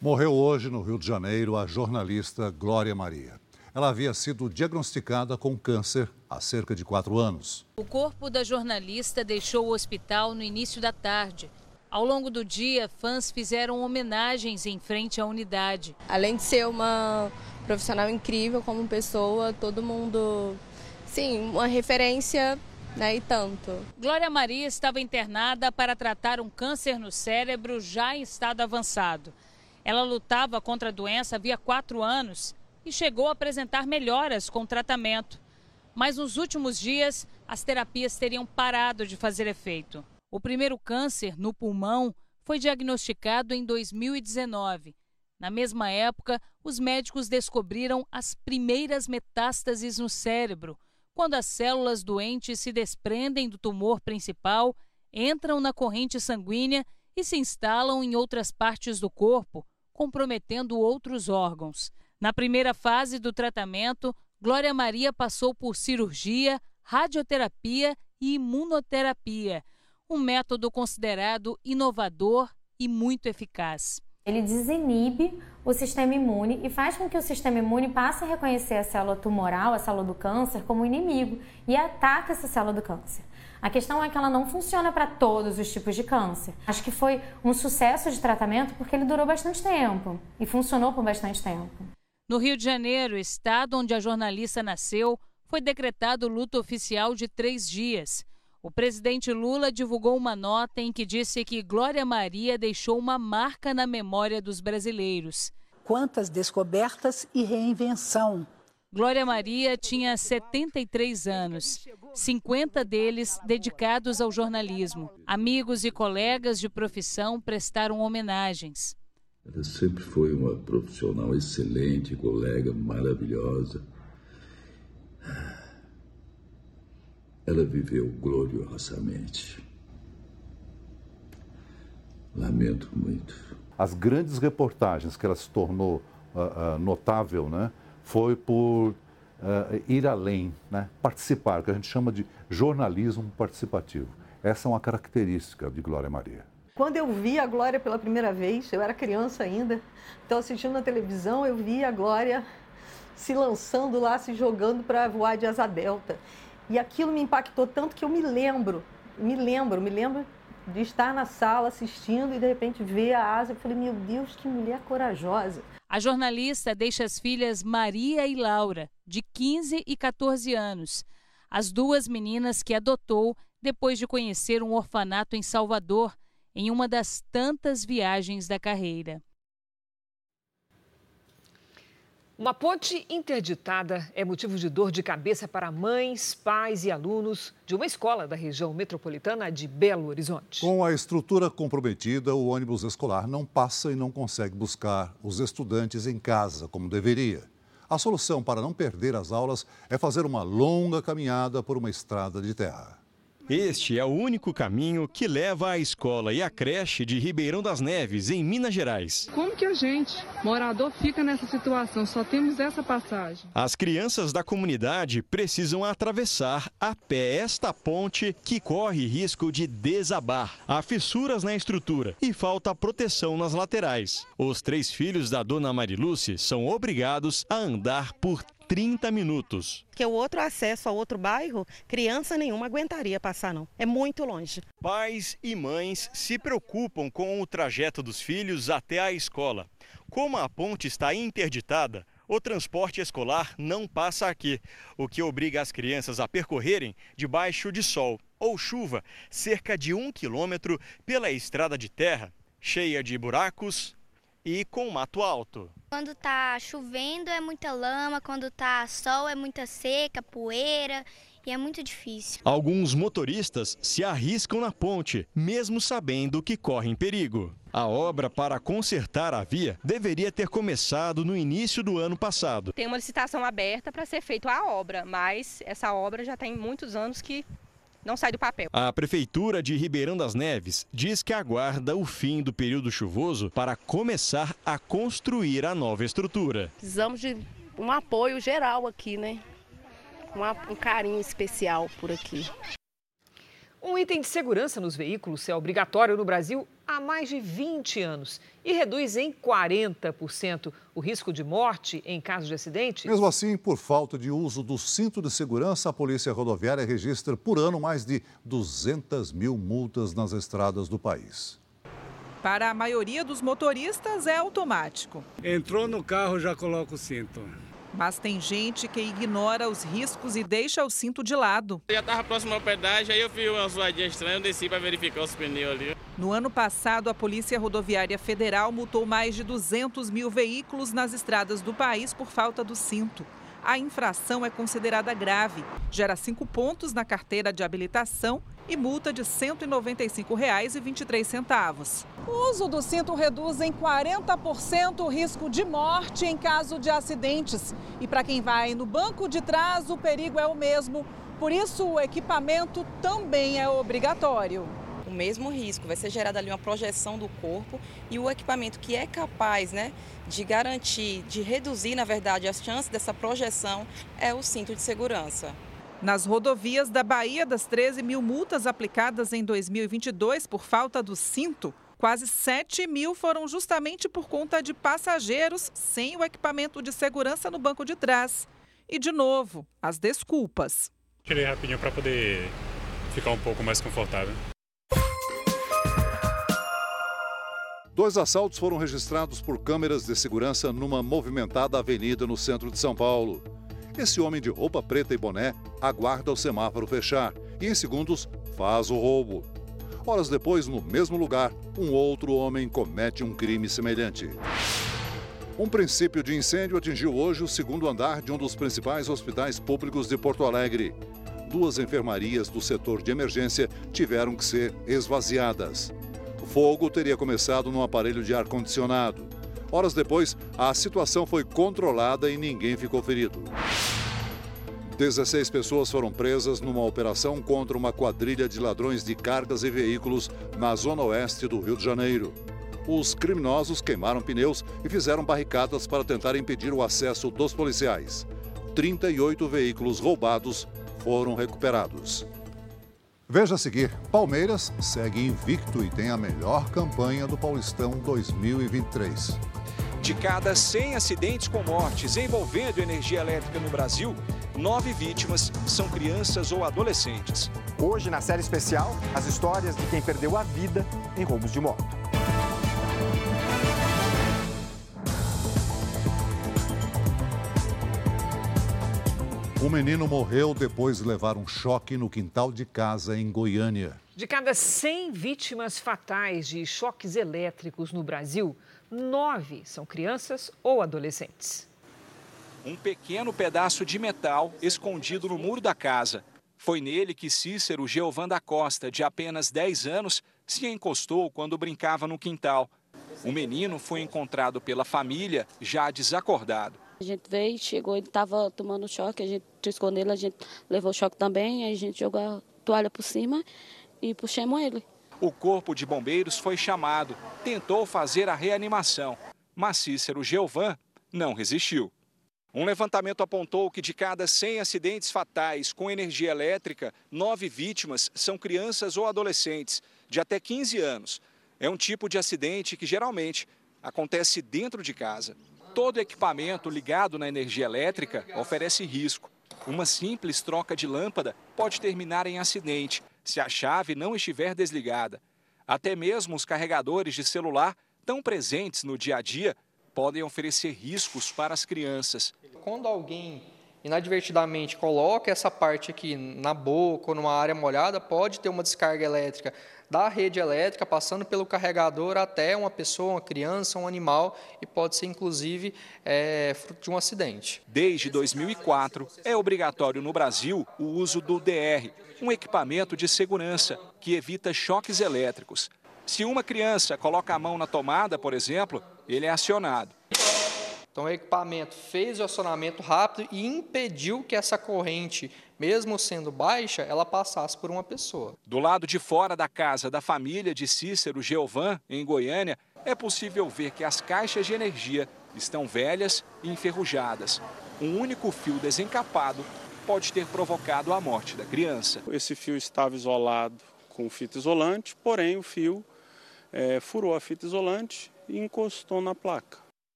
Morreu hoje, no Rio de Janeiro, a jornalista Glória Maria. Ela havia sido diagnosticada com câncer há cerca de quatro anos. O corpo da jornalista deixou o hospital no início da tarde. Ao longo do dia, fãs fizeram homenagens em frente à unidade. Além de ser uma profissional incrível como pessoa, todo mundo, sim, uma referência né, e tanto. Glória Maria estava internada para tratar um câncer no cérebro já em estado avançado. Ela lutava contra a doença havia quatro anos e chegou a apresentar melhoras com o tratamento. Mas nos últimos dias, as terapias teriam parado de fazer efeito. O primeiro câncer no pulmão foi diagnosticado em 2019. Na mesma época, os médicos descobriram as primeiras metástases no cérebro, quando as células doentes se desprendem do tumor principal, entram na corrente sanguínea e se instalam em outras partes do corpo, comprometendo outros órgãos. Na primeira fase do tratamento, Glória Maria passou por cirurgia, radioterapia e imunoterapia, um método considerado inovador e muito eficaz. Ele desinibe o sistema imune e faz com que o sistema imune passe a reconhecer a célula tumoral, a célula do câncer, como inimigo e ataque essa célula do câncer. A questão é que ela não funciona para todos os tipos de câncer. Acho que foi um sucesso de tratamento porque ele durou bastante tempo e funcionou por bastante tempo. No Rio de Janeiro, estado onde a jornalista nasceu, foi decretado luto oficial de três dias. O presidente Lula divulgou uma nota em que disse que Glória Maria deixou uma marca na memória dos brasileiros. Quantas descobertas e reinvenção. Glória Maria tinha 73 anos, 50 deles dedicados ao jornalismo. Amigos e colegas de profissão prestaram homenagens. Ela sempre foi uma profissional excelente, colega maravilhosa ela viveu gloriosamente. Lamento muito. As grandes reportagens que ela se tornou uh, uh, notável, né, foi por uh, ir além, né, participar, que a gente chama de jornalismo participativo. Essa é uma característica de Glória Maria. Quando eu vi a Glória pela primeira vez, eu era criança ainda, então assistindo na televisão, eu vi a Glória se lançando lá, se jogando para voar de asa delta. E aquilo me impactou tanto que eu me lembro, me lembro, me lembro de estar na sala assistindo e de repente ver a asa. Eu falei, meu Deus, que mulher corajosa. A jornalista deixa as filhas Maria e Laura, de 15 e 14 anos. As duas meninas que adotou depois de conhecer um orfanato em Salvador, em uma das tantas viagens da carreira. Uma ponte interditada é motivo de dor de cabeça para mães, pais e alunos de uma escola da região metropolitana de Belo Horizonte. Com a estrutura comprometida, o ônibus escolar não passa e não consegue buscar os estudantes em casa como deveria. A solução para não perder as aulas é fazer uma longa caminhada por uma estrada de terra. Este é o único caminho que leva à escola e à creche de Ribeirão das Neves, em Minas Gerais. Como que a gente, morador, fica nessa situação? Só temos essa passagem. As crianças da comunidade precisam atravessar a pé esta ponte que corre risco de desabar. Há fissuras na estrutura e falta proteção nas laterais. Os três filhos da dona Mariluce são obrigados a andar por 30 minutos. Que o outro acesso ao outro bairro, criança nenhuma aguentaria passar não. É muito longe. Pais e mães se preocupam com o trajeto dos filhos até a escola. Como a ponte está interditada, o transporte escolar não passa aqui, o que obriga as crianças a percorrerem debaixo de sol ou chuva cerca de um quilômetro pela estrada de terra, cheia de buracos, e com mato alto. Quando tá chovendo é muita lama, quando tá sol é muita seca, poeira e é muito difícil. Alguns motoristas se arriscam na ponte, mesmo sabendo que correm perigo. A obra para consertar a via deveria ter começado no início do ano passado. Tem uma licitação aberta para ser feita a obra, mas essa obra já tem muitos anos que não sai do papel. A Prefeitura de Ribeirão das Neves diz que aguarda o fim do período chuvoso para começar a construir a nova estrutura. Precisamos de um apoio geral aqui, né? Um, um carinho especial por aqui. Um item de segurança nos veículos é obrigatório no Brasil há mais de 20 anos e reduz em 40% o risco de morte em caso de acidente. Mesmo assim, por falta de uso do cinto de segurança, a Polícia Rodoviária registra por ano mais de 200 mil multas nas estradas do país. Para a maioria dos motoristas é automático. Entrou no carro, já coloca o cinto. Mas tem gente que ignora os riscos e deixa o cinto de lado. Eu já estava próximo ao pedágio, aí eu vi uma zoadinha estranha, eu desci para verificar os pneus ali. No ano passado, a Polícia Rodoviária Federal multou mais de 200 mil veículos nas estradas do país por falta do cinto. A infração é considerada grave, gera cinco pontos na carteira de habilitação e multa de R$ 195,23. O uso do cinto reduz em 40% o risco de morte em caso de acidentes. E para quem vai no banco de trás, o perigo é o mesmo. Por isso, o equipamento também é obrigatório. O mesmo risco, vai ser gerada ali uma projeção do corpo e o equipamento que é capaz né, de garantir, de reduzir, na verdade, as chances dessa projeção é o cinto de segurança. Nas rodovias da Bahia, das 13 mil multas aplicadas em 2022 por falta do cinto, quase 7 mil foram justamente por conta de passageiros sem o equipamento de segurança no banco de trás. E, de novo, as desculpas. Tirei rapidinho para poder ficar um pouco mais confortável. Dois assaltos foram registrados por câmeras de segurança numa movimentada avenida no centro de São Paulo. Esse homem de roupa preta e boné aguarda o semáforo fechar e, em segundos, faz o roubo. Horas depois, no mesmo lugar, um outro homem comete um crime semelhante. Um princípio de incêndio atingiu hoje o segundo andar de um dos principais hospitais públicos de Porto Alegre. Duas enfermarias do setor de emergência tiveram que ser esvaziadas. Fogo teria começado num aparelho de ar-condicionado. Horas depois, a situação foi controlada e ninguém ficou ferido. 16 pessoas foram presas numa operação contra uma quadrilha de ladrões de cargas e veículos na zona oeste do Rio de Janeiro. Os criminosos queimaram pneus e fizeram barricadas para tentar impedir o acesso dos policiais. 38 veículos roubados foram recuperados. Veja a seguir: Palmeiras segue invicto e tem a melhor campanha do Paulistão 2023. De cada 100 acidentes com mortes envolvendo energia elétrica no Brasil, nove vítimas são crianças ou adolescentes. Hoje, na série especial, as histórias de quem perdeu a vida em roubos de moto. Um menino morreu depois de levar um choque no quintal de casa em Goiânia. De cada 100 vítimas fatais de choques elétricos no Brasil, nove são crianças ou adolescentes. Um pequeno pedaço de metal escondido no muro da casa. Foi nele que Cícero Geovan da Costa, de apenas 10 anos, se encostou quando brincava no quintal. O menino foi encontrado pela família já desacordado. A gente veio, chegou, ele estava tomando choque, a gente triscou nele, a gente levou choque também, aí a gente jogou a toalha por cima e puxamos ele. O corpo de bombeiros foi chamado, tentou fazer a reanimação, mas Cícero Geovan não resistiu. Um levantamento apontou que de cada 100 acidentes fatais com energia elétrica, nove vítimas são crianças ou adolescentes de até 15 anos. É um tipo de acidente que geralmente acontece dentro de casa. Todo equipamento ligado na energia elétrica oferece risco. Uma simples troca de lâmpada pode terminar em acidente se a chave não estiver desligada. Até mesmo os carregadores de celular, tão presentes no dia a dia, podem oferecer riscos para as crianças. Quando alguém inadvertidamente coloca essa parte aqui na boca ou numa área molhada, pode ter uma descarga elétrica da rede elétrica, passando pelo carregador até uma pessoa, uma criança, um animal e pode ser inclusive é, fruto de um acidente. Desde 2004, é obrigatório no Brasil o uso do DR, um equipamento de segurança que evita choques elétricos. Se uma criança coloca a mão na tomada, por exemplo, ele é acionado. Então, o equipamento fez o acionamento rápido e impediu que essa corrente, mesmo sendo baixa, ela passasse por uma pessoa. Do lado de fora da casa da família de Cícero Geovan, em Goiânia, é possível ver que as caixas de energia estão velhas e enferrujadas. Um único fio desencapado pode ter provocado a morte da criança. Esse fio estava isolado com fita isolante, porém o fio é, furou a fita isolante e encostou na placa.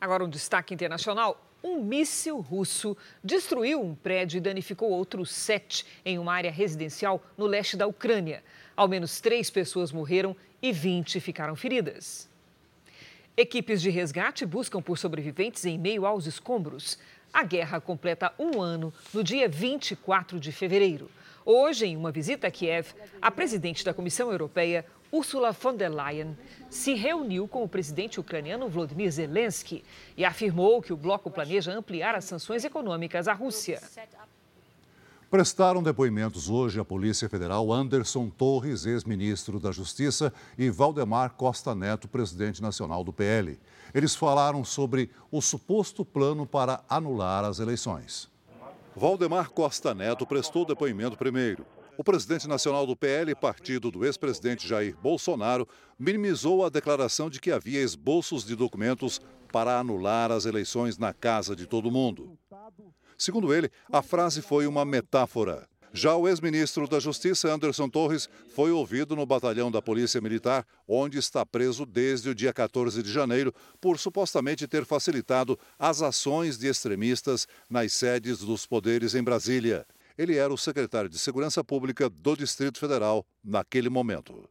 Agora um destaque internacional. Um míssil russo destruiu um prédio e danificou outros sete em uma área residencial no leste da Ucrânia. Ao menos três pessoas morreram e 20 ficaram feridas. Equipes de resgate buscam por sobreviventes em meio aos escombros. A guerra completa um ano no dia 24 de fevereiro. Hoje, em uma visita a Kiev, a presidente da Comissão Europeia, Ursula von der Leyen, se reuniu com o presidente ucraniano Volodymyr Zelensky e afirmou que o bloco planeja ampliar as sanções econômicas à Rússia. Prestaram depoimentos hoje a Polícia Federal Anderson Torres, ex-ministro da Justiça, e Valdemar Costa Neto, presidente nacional do PL. Eles falaram sobre o suposto plano para anular as eleições. Valdemar Costa Neto prestou depoimento primeiro. O presidente nacional do PL, partido do ex-presidente Jair Bolsonaro, minimizou a declaração de que havia esboços de documentos para anular as eleições na casa de todo mundo. Segundo ele, a frase foi uma metáfora. Já o ex-ministro da Justiça, Anderson Torres, foi ouvido no batalhão da Polícia Militar, onde está preso desde o dia 14 de janeiro, por supostamente ter facilitado as ações de extremistas nas sedes dos poderes em Brasília. Ele era o secretário de Segurança Pública do Distrito Federal naquele momento.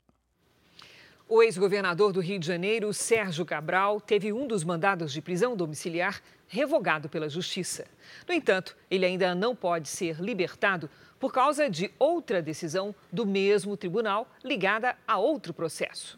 O ex-governador do Rio de Janeiro, Sérgio Cabral, teve um dos mandados de prisão domiciliar revogado pela Justiça. No entanto, ele ainda não pode ser libertado por causa de outra decisão do mesmo tribunal ligada a outro processo.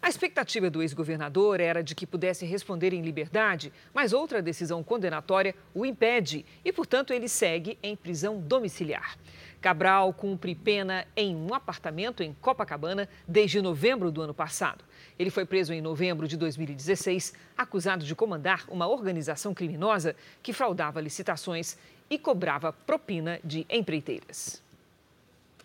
A expectativa do ex-governador era de que pudesse responder em liberdade, mas outra decisão condenatória o impede e, portanto, ele segue em prisão domiciliar. Cabral cumpre pena em um apartamento em Copacabana desde novembro do ano passado. Ele foi preso em novembro de 2016, acusado de comandar uma organização criminosa que fraudava licitações e cobrava propina de empreiteiras.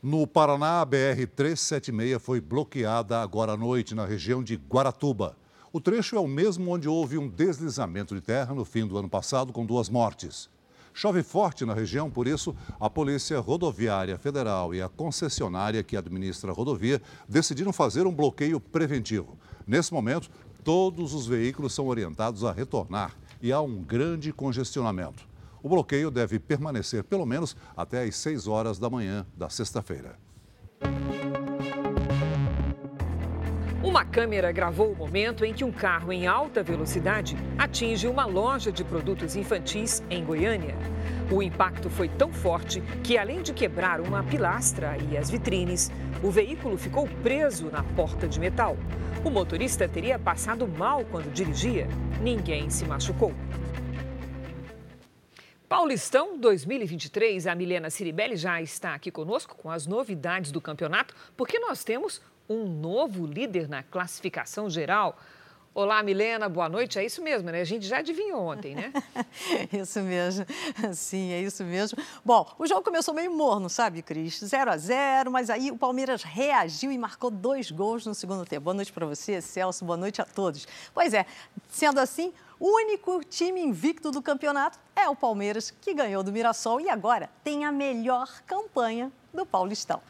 No Paraná, a BR-376 foi bloqueada agora à noite na região de Guaratuba. O trecho é o mesmo onde houve um deslizamento de terra no fim do ano passado, com duas mortes. Chove forte na região, por isso, a Polícia Rodoviária Federal e a concessionária que administra a rodovia decidiram fazer um bloqueio preventivo. Nesse momento, todos os veículos são orientados a retornar e há um grande congestionamento. O bloqueio deve permanecer pelo menos até às 6 horas da manhã da sexta-feira. Uma câmera gravou o momento em que um carro em alta velocidade atinge uma loja de produtos infantis em Goiânia. O impacto foi tão forte que, além de quebrar uma pilastra e as vitrines, o veículo ficou preso na porta de metal. O motorista teria passado mal quando dirigia. Ninguém se machucou. Paulistão 2023, a Milena Ciribelli já está aqui conosco com as novidades do campeonato, porque nós temos um novo líder na classificação geral. Olá, Milena, boa noite. É isso mesmo, né? A gente já adivinhou ontem, né? [LAUGHS] isso mesmo. Sim, é isso mesmo. Bom, o jogo começou meio morno, sabe, Cris? 0 a 0 mas aí o Palmeiras reagiu e marcou dois gols no segundo tempo. Boa noite para você, Celso. Boa noite a todos. Pois é, sendo assim, o único time invicto do campeonato é o Palmeiras, que ganhou do Mirassol e agora tem a melhor campanha do Paulistão.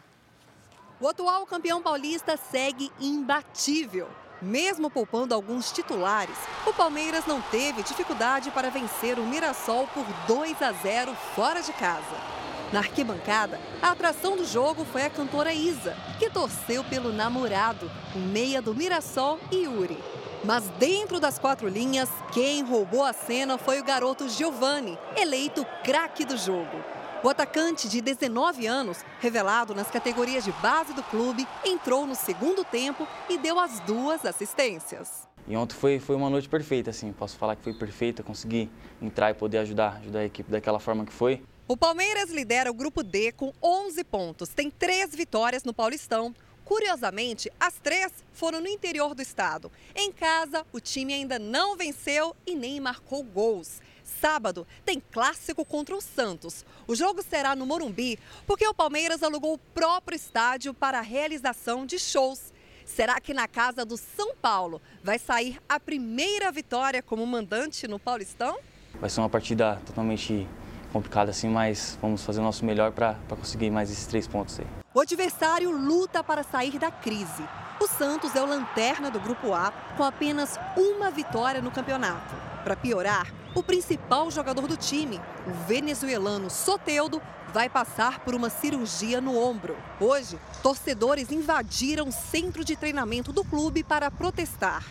O atual campeão paulista segue imbatível. Mesmo poupando alguns titulares, o Palmeiras não teve dificuldade para vencer o Mirassol por 2 a 0 fora de casa. Na arquibancada, a atração do jogo foi a cantora Isa, que torceu pelo namorado, o meia do Mirassol, Yuri. Mas dentro das quatro linhas, quem roubou a cena foi o garoto Giovani, eleito craque do jogo. O atacante de 19 anos, revelado nas categorias de base do clube, entrou no segundo tempo e deu as duas assistências. E ontem foi, foi uma noite perfeita, assim, posso falar que foi perfeita, consegui entrar e poder ajudar, ajudar a equipe daquela forma que foi. O Palmeiras lidera o grupo D com 11 pontos, tem três vitórias no Paulistão, Curiosamente, as três foram no interior do estado. Em casa, o time ainda não venceu e nem marcou gols. Sábado tem clássico contra o Santos. O jogo será no Morumbi, porque o Palmeiras alugou o próprio estádio para a realização de shows. Será que na casa do São Paulo vai sair a primeira vitória como mandante no Paulistão? Vai ser uma partida totalmente complicado assim, mas vamos fazer o nosso melhor para conseguir mais esses três pontos aí. O adversário luta para sair da crise. O Santos é o lanterna do Grupo A, com apenas uma vitória no campeonato. Para piorar, o principal jogador do time, o venezuelano Soteudo, vai passar por uma cirurgia no ombro. Hoje, torcedores invadiram o centro de treinamento do clube para protestar.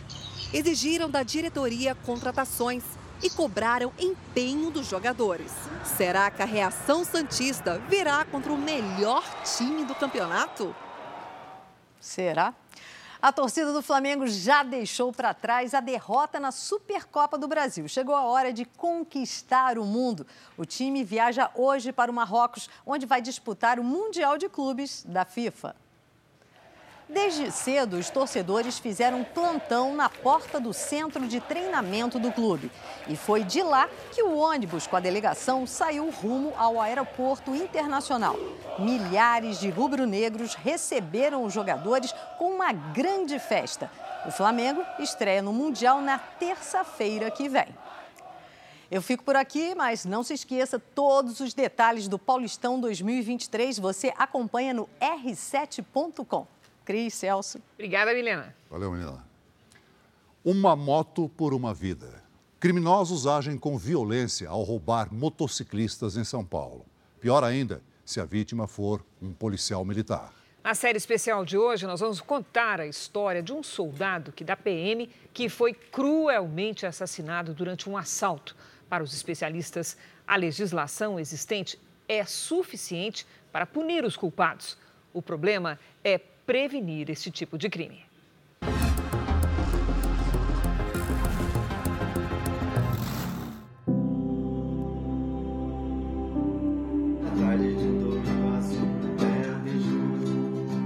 Exigiram da diretoria contratações e cobraram empenho dos jogadores. Será que a reação Santista virá contra o melhor time do campeonato? Será? A torcida do Flamengo já deixou para trás a derrota na Supercopa do Brasil. Chegou a hora de conquistar o mundo. O time viaja hoje para o Marrocos, onde vai disputar o Mundial de Clubes da FIFA. Desde cedo, os torcedores fizeram plantão na porta do centro de treinamento do clube. E foi de lá que o ônibus com a delegação saiu rumo ao aeroporto internacional. Milhares de rubro-negros receberam os jogadores com uma grande festa. O Flamengo estreia no Mundial na terça-feira que vem. Eu fico por aqui, mas não se esqueça, todos os detalhes do Paulistão 2023 você acompanha no r7.com. Cris, Celso. Obrigada, Milena. Valeu, Milena. Uma moto por uma vida. Criminosos agem com violência ao roubar motociclistas em São Paulo. Pior ainda, se a vítima for um policial militar. Na série especial de hoje, nós vamos contar a história de um soldado que da PM que foi cruelmente assassinado durante um assalto. Para os especialistas, a legislação existente é suficiente para punir os culpados. O problema é prevenir esse tipo de crime.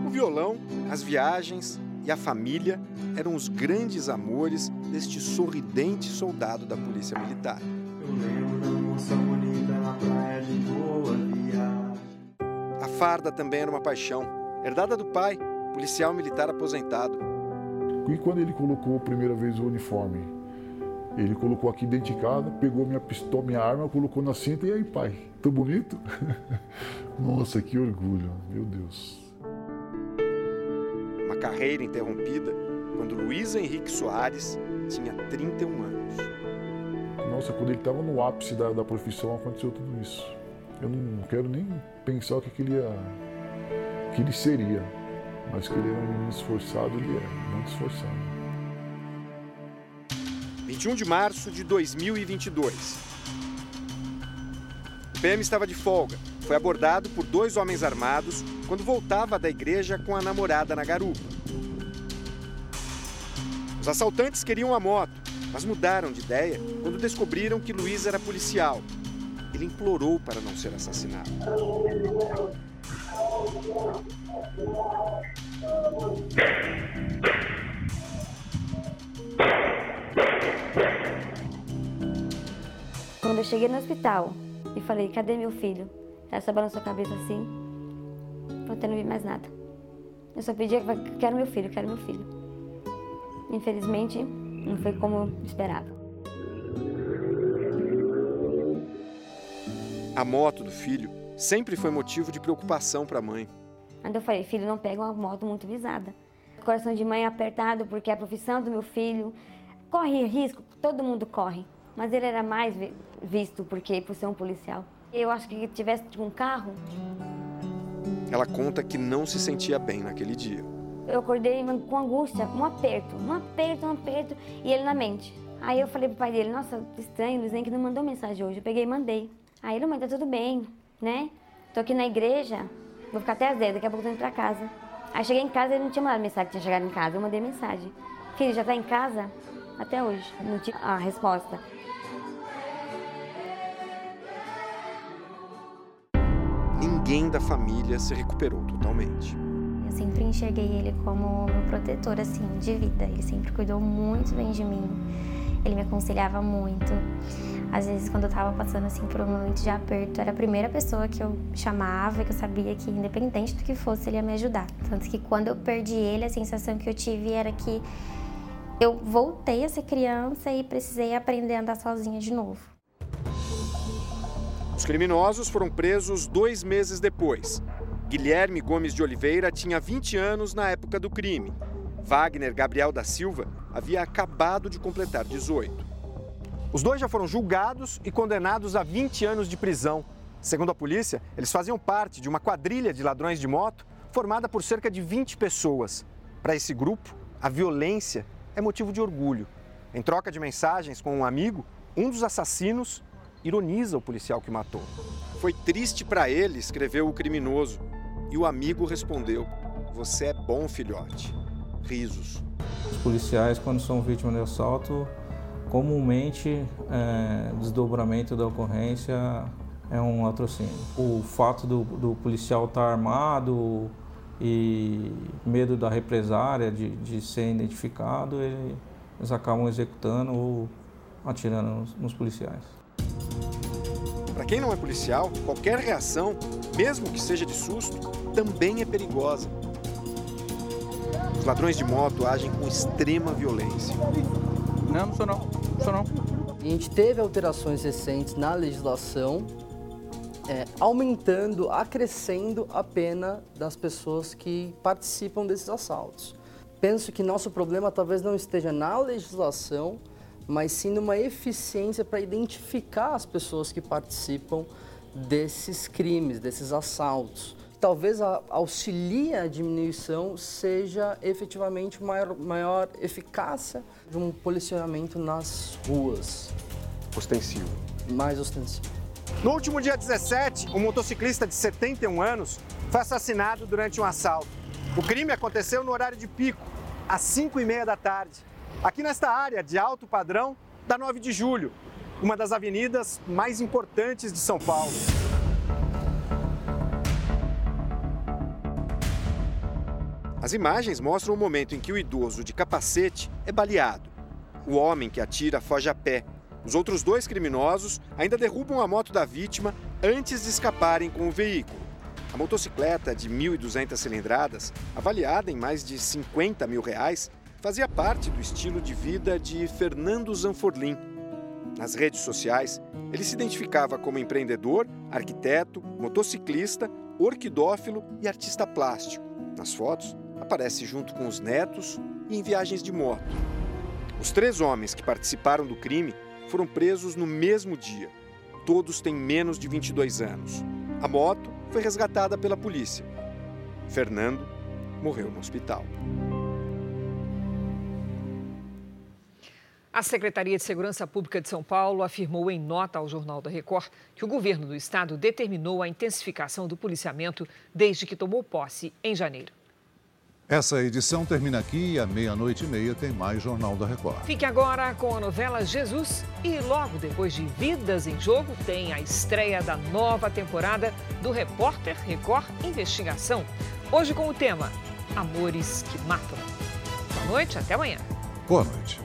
O violão, as viagens e a família eram os grandes amores deste sorridente soldado da Polícia Militar. A farda também era uma paixão, herdada do pai, policial militar aposentado. E quando ele colocou a primeira vez o uniforme, ele colocou aqui dentro de casa, pegou minha pistola, minha arma, colocou na cinta e aí, pai, tô bonito? [LAUGHS] Nossa, que orgulho, meu Deus. Uma carreira interrompida quando Luiz Henrique Soares tinha 31 anos. Nossa, quando ele estava no ápice da, da profissão, aconteceu tudo isso. Eu não quero nem pensar o que, que ele ia, que ele seria. Mas que ele era um menino esforçado, ele é, muito esforçado. 21 de março de 2022. O PM estava de folga. Foi abordado por dois homens armados quando voltava da igreja com a namorada na garupa. Os assaltantes queriam a moto, mas mudaram de ideia quando descobriram que Luiz era policial. Ele implorou para não ser assassinado. Quando eu cheguei no hospital e falei, cadê meu filho? Ela só balançou a cabeça assim. Eu não vi mais nada. Eu só pedia, quero meu filho, quero meu filho. Infelizmente, não foi como esperava. A moto do filho sempre foi motivo de preocupação para a mãe. Quando eu falei, filho, não pega uma moto muito visada. Coração de mãe apertado, porque é a profissão do meu filho corre risco, todo mundo corre. Mas ele era mais visto porque por ser um policial. Eu acho que tivesse um carro. Ela conta que não se sentia bem naquele dia. Eu acordei com angústia, um aperto, um aperto, um aperto, e ele na mente. Aí eu falei pro pai dele, nossa, estranho, Luiz que não mandou mensagem hoje. Eu peguei e mandei. Aí ele, mãe, tá tudo bem, né? Tô aqui na igreja, vou ficar até às 10, daqui a pouco tô indo pra casa. Aí cheguei em casa e ele não tinha mandado mensagem que tinha chegado em casa. Eu mandei mensagem. Filho, já tá em casa? Até hoje. Não tinha a resposta. Ninguém da família se recuperou totalmente. Eu sempre enxerguei ele como meu protetor, assim, de vida. Ele sempre cuidou muito bem de mim. Ele me aconselhava muito. Às vezes, quando eu tava passando assim por um momento de aperto, era a primeira pessoa que eu chamava, que eu sabia que, independente do que fosse, ele ia me ajudar. Tanto que quando eu perdi ele, a sensação que eu tive era que eu voltei a ser criança e precisei aprender a andar sozinha de novo. Os criminosos foram presos dois meses depois. Guilherme Gomes de Oliveira tinha 20 anos na época do crime. Wagner Gabriel da Silva havia acabado de completar 18. Os dois já foram julgados e condenados a 20 anos de prisão. Segundo a polícia, eles faziam parte de uma quadrilha de ladrões de moto formada por cerca de 20 pessoas. Para esse grupo, a violência é motivo de orgulho. Em troca de mensagens com um amigo, um dos assassinos ironiza o policial que matou. Foi triste para ele, escreveu o criminoso. E o amigo respondeu: Você é bom, filhote. Risos. Os policiais, quando são vítimas de assalto, comumente é, desdobramento da ocorrência é um latrocínio. O fato do, do policial estar tá armado e medo da represária, de, de ser identificado, ele, eles acabam executando ou atirando nos, nos policiais. Para quem não é policial, qualquer reação, mesmo que seja de susto, também é perigosa. Os ladrões de moto agem com extrema violência. Não, não sou não. não sou não. A gente teve alterações recentes na legislação, é, aumentando, acrescendo a pena das pessoas que participam desses assaltos. Penso que nosso problema talvez não esteja na legislação, mas sim numa eficiência para identificar as pessoas que participam desses crimes, desses assaltos. Talvez a, auxilie a diminuição seja efetivamente maior, maior eficácia de um policionamento nas ruas. Ostensivo. Mais ostensivo. No último dia 17, um motociclista de 71 anos foi assassinado durante um assalto. O crime aconteceu no horário de pico, às 5 e meia da tarde aqui nesta área de alto padrão da 9 de julho, uma das avenidas mais importantes de São Paulo. As imagens mostram o momento em que o idoso de capacete é baleado. O homem que atira foge a pé. Os outros dois criminosos ainda derrubam a moto da vítima antes de escaparem com o veículo. A motocicleta de 1.200 cilindradas, avaliada em mais de 50 mil reais, fazia parte do estilo de vida de Fernando Zanforlin. Nas redes sociais, ele se identificava como empreendedor, arquiteto, motociclista, orquidófilo e artista plástico. Nas fotos, aparece junto com os netos e em viagens de moto. Os três homens que participaram do crime foram presos no mesmo dia. Todos têm menos de 22 anos. A moto foi resgatada pela polícia. Fernando morreu no hospital. A Secretaria de Segurança Pública de São Paulo afirmou em nota ao Jornal da Record que o governo do estado determinou a intensificação do policiamento desde que tomou posse em janeiro. Essa edição termina aqui e à meia-noite e meia tem mais Jornal da Record. Fique agora com a novela Jesus e logo depois de Vidas em Jogo tem a estreia da nova temporada do Repórter Record Investigação. Hoje com o tema Amores que Matam. Boa noite, até amanhã. Boa noite.